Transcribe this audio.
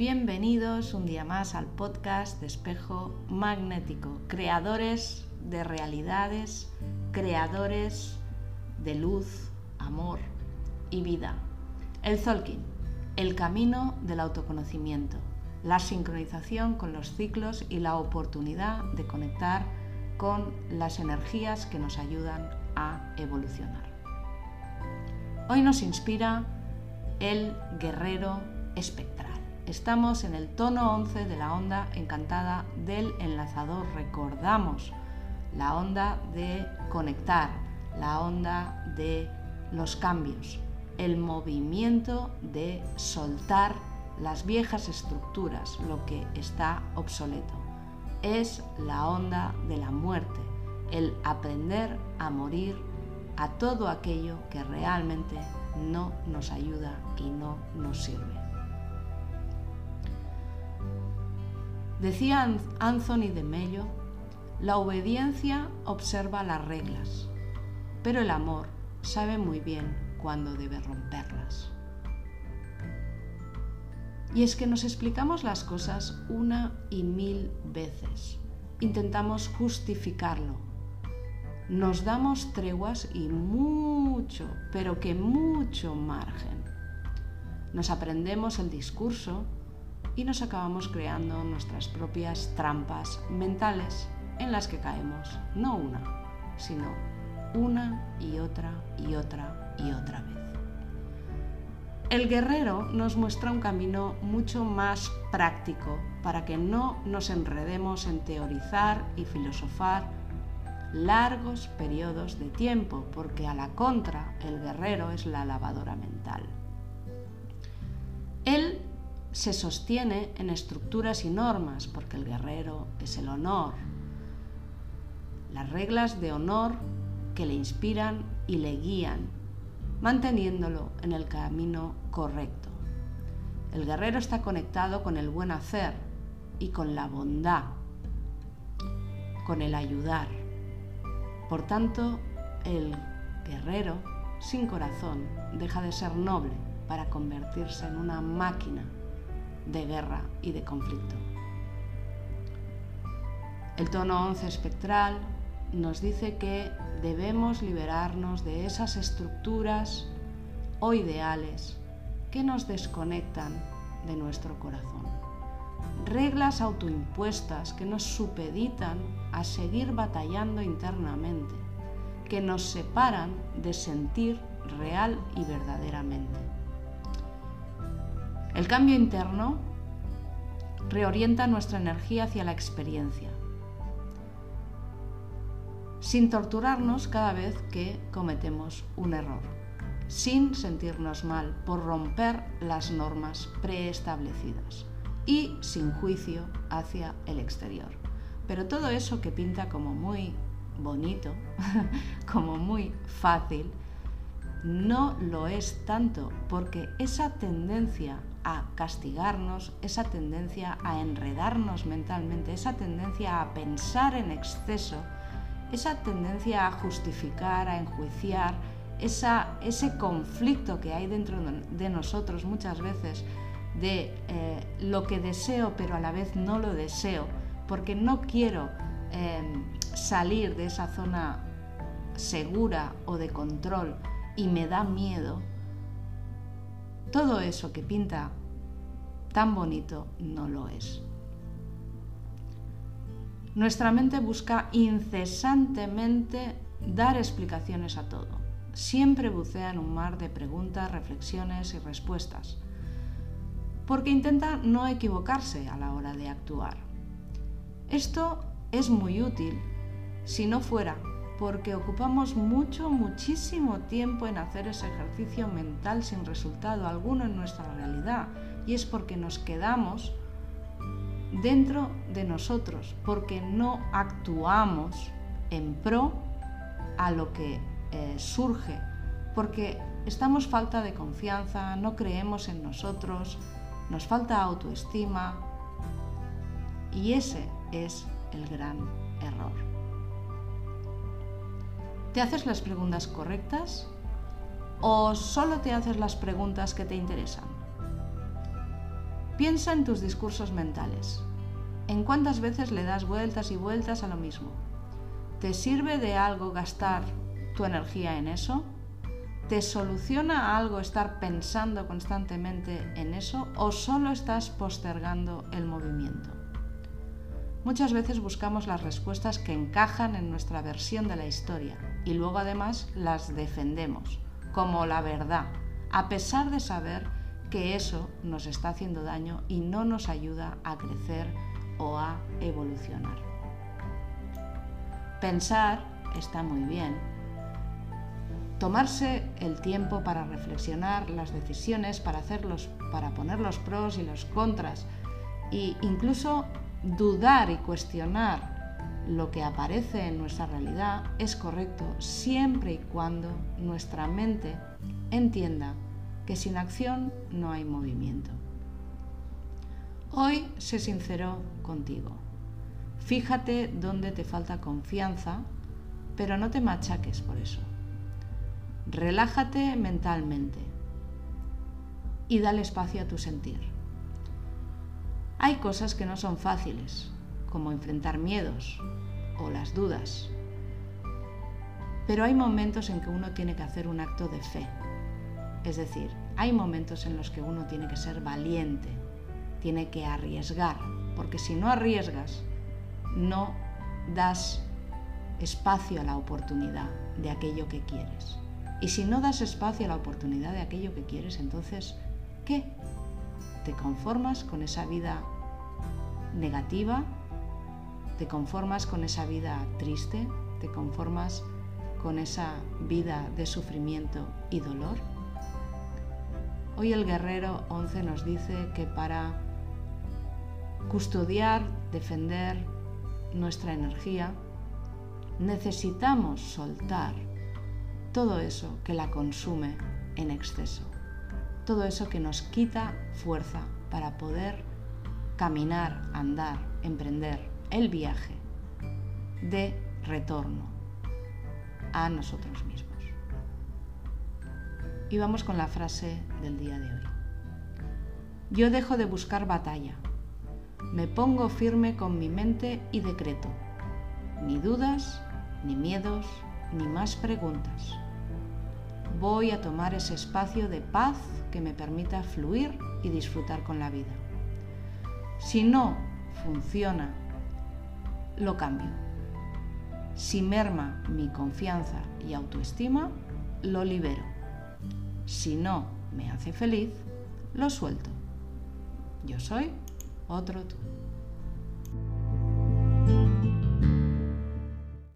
Bienvenidos un día más al podcast de Espejo Magnético, creadores de realidades, creadores de luz, amor y vida. El Zolkin, el camino del autoconocimiento, la sincronización con los ciclos y la oportunidad de conectar con las energías que nos ayudan a evolucionar. Hoy nos inspira el guerrero espectral. Estamos en el tono 11 de la onda encantada del enlazador. Recordamos la onda de conectar, la onda de los cambios, el movimiento de soltar las viejas estructuras, lo que está obsoleto. Es la onda de la muerte, el aprender a morir a todo aquello que realmente no nos ayuda y no nos sirve. Decía Anthony de Mello, la obediencia observa las reglas, pero el amor sabe muy bien cuándo debe romperlas. Y es que nos explicamos las cosas una y mil veces. Intentamos justificarlo. Nos damos treguas y mucho, pero que mucho margen. Nos aprendemos el discurso y nos acabamos creando nuestras propias trampas mentales en las que caemos no una, sino una y otra y otra y otra vez. El guerrero nos muestra un camino mucho más práctico para que no nos enredemos en teorizar y filosofar largos periodos de tiempo, porque a la contra el guerrero es la lavadora mental. Él se sostiene en estructuras y normas, porque el guerrero es el honor. Las reglas de honor que le inspiran y le guían, manteniéndolo en el camino correcto. El guerrero está conectado con el buen hacer y con la bondad, con el ayudar. Por tanto, el guerrero sin corazón deja de ser noble para convertirse en una máquina de guerra y de conflicto. El tono 11 espectral nos dice que debemos liberarnos de esas estructuras o ideales que nos desconectan de nuestro corazón. Reglas autoimpuestas que nos supeditan a seguir batallando internamente, que nos separan de sentir real y verdaderamente. El cambio interno reorienta nuestra energía hacia la experiencia, sin torturarnos cada vez que cometemos un error, sin sentirnos mal por romper las normas preestablecidas y sin juicio hacia el exterior. Pero todo eso que pinta como muy bonito, como muy fácil, no lo es tanto, porque esa tendencia a castigarnos, esa tendencia a enredarnos mentalmente, esa tendencia a pensar en exceso, esa tendencia a justificar, a enjuiciar, ese conflicto que hay dentro de nosotros muchas veces de eh, lo que deseo pero a la vez no lo deseo, porque no quiero em, salir de esa zona segura o de control y me da miedo, todo eso que pinta tan bonito no lo es. Nuestra mente busca incesantemente dar explicaciones a todo. Siempre bucea en un mar de preguntas, reflexiones y respuestas, porque intenta no equivocarse a la hora de actuar. Esto es muy útil si no fuera porque ocupamos mucho, muchísimo tiempo en hacer ese ejercicio mental sin resultado alguno en nuestra realidad. Y es porque nos quedamos dentro de nosotros, porque no actuamos en pro a lo que eh, surge, porque estamos falta de confianza, no creemos en nosotros, nos falta autoestima y ese es el gran error. ¿Te haces las preguntas correctas? ¿O solo te haces las preguntas que te interesan? Piensa en tus discursos mentales. ¿En cuántas veces le das vueltas y vueltas a lo mismo? ¿Te sirve de algo gastar tu energía en eso? ¿Te soluciona algo estar pensando constantemente en eso o solo estás postergando el movimiento? Muchas veces buscamos las respuestas que encajan en nuestra versión de la historia y luego además las defendemos como la verdad, a pesar de saber que eso nos está haciendo daño y no nos ayuda a crecer o a evolucionar. Pensar está muy bien. Tomarse el tiempo para reflexionar las decisiones, para hacerlos, para poner los pros y los contras e incluso dudar y cuestionar lo que aparece en nuestra realidad es correcto siempre y cuando nuestra mente entienda que sin acción no hay movimiento. Hoy sé sincero contigo. Fíjate dónde te falta confianza, pero no te machaques por eso. Relájate mentalmente y dale espacio a tu sentir. Hay cosas que no son fáciles, como enfrentar miedos o las dudas. Pero hay momentos en que uno tiene que hacer un acto de fe. Es decir, hay momentos en los que uno tiene que ser valiente, tiene que arriesgar, porque si no arriesgas, no das espacio a la oportunidad de aquello que quieres. Y si no das espacio a la oportunidad de aquello que quieres, entonces, ¿qué? te conformas con esa vida negativa, te conformas con esa vida triste, te conformas con esa vida de sufrimiento y dolor. Hoy el guerrero 11 nos dice que para custodiar, defender nuestra energía, necesitamos soltar todo eso que la consume en exceso todo eso que nos quita fuerza para poder caminar, andar, emprender el viaje de retorno a nosotros mismos. Y vamos con la frase del día de hoy. Yo dejo de buscar batalla, me pongo firme con mi mente y decreto, ni dudas, ni miedos, ni más preguntas voy a tomar ese espacio de paz que me permita fluir y disfrutar con la vida. Si no funciona, lo cambio. Si merma mi confianza y autoestima, lo libero. Si no me hace feliz, lo suelto. Yo soy otro tú.